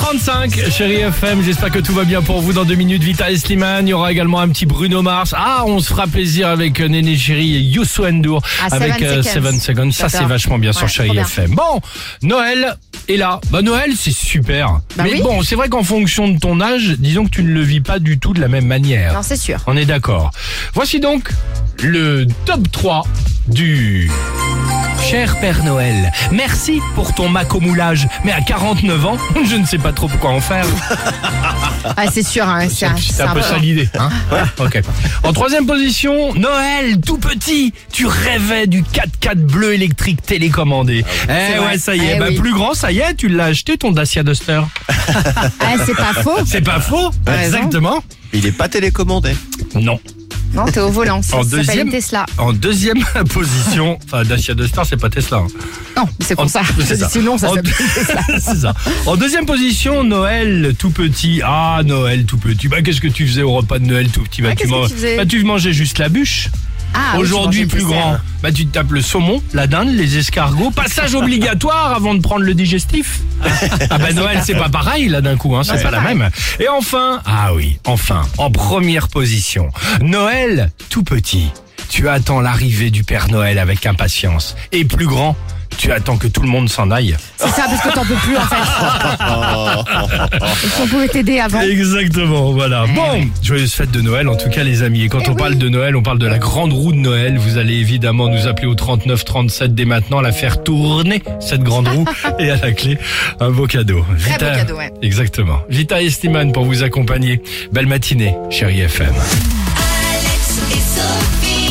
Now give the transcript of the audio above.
7h25, chérie FM, j'espère que tout va bien pour vous dans deux minutes. Vita et Slimane, il y aura également un petit Bruno Mars. Ah, on se fera plaisir avec euh, Néné Chéri et Youssou N'Dour Ah, avec Seven euh, Seconds. Seven Seconds. Ça, c'est vachement bien sur chérie bien. FM. Bon, Noël est là. Bah, Noël, c'est super. Bah Mais oui. bon, c'est vrai qu'en fonction de ton âge, disons que tu ne le vis pas du tout de la même manière. Non, c'est sûr. On est d'accord. Voici donc le top 3 du... Cher Père Noël, merci pour ton macomoulage. Mais à 49 ans, je ne sais pas trop quoi en faire. Ah, c'est sûr, hein, c'est un, C'est un peu ça l'idée. Hein. En troisième position, Noël, tout petit. Tu rêvais du 4x4 bleu électrique télécommandé. eh C'est ouais, vrai. ça y est. Eh bah, oui. Plus grand, ça y est, tu l'as acheté ton Dacia Duster. Ah, c'est pas faux. C'est pas faux. Exactement. Il est pas télécommandé. Non. Non, t'es au volant. Ça En deuxième, Tesla. en deuxième position, enfin Dacia Duster, c'est pas Tesla. hein. Non, c'est En- pour ça. c'est ça. Sinon, ça s'appelle Tesla. c'est ça. En deuxième position, Noël tout petit. Ah, Noël tout petit. Bah, qu'est-ce que tu faisais au repas de Noël tout petit? Bah, Ah, tu, man- bah, tu mangeais juste la bûche. Ah, Aujourd'hui, plus grand. Bah, tu te tapes le saumon, la dinde, les escargots. Passage obligatoire avant de prendre le digestif. Ah, bah, Noël, c'est pas pareil, là, d'un coup, hein. C'est c'est pas la même. Et enfin, ah oui, enfin, en première position, Noël tout petit. Tu attends l'arrivée du Père Noël avec impatience. Et plus grand, tu attends que tout le monde s'en aille. C'est ça, parce que t'en peux plus, en fait. On pouvait t'aider avant. Exactement, voilà. Eh Bon, oui. joyeuse fête de Noël en tout cas les amis. Et quand Eh on oui. parle de Noël, on parle de la grande roue de Noël. Vous allez évidemment nous appeler au 39 37 dès maintenant, la faire tourner cette grande roue et à la clé un beau cadeau. Très beau cadeau, ouais. Exactement. Vita et Slimane pour vous accompagner. Belle matinée, chérie FM. Alex et Sophie.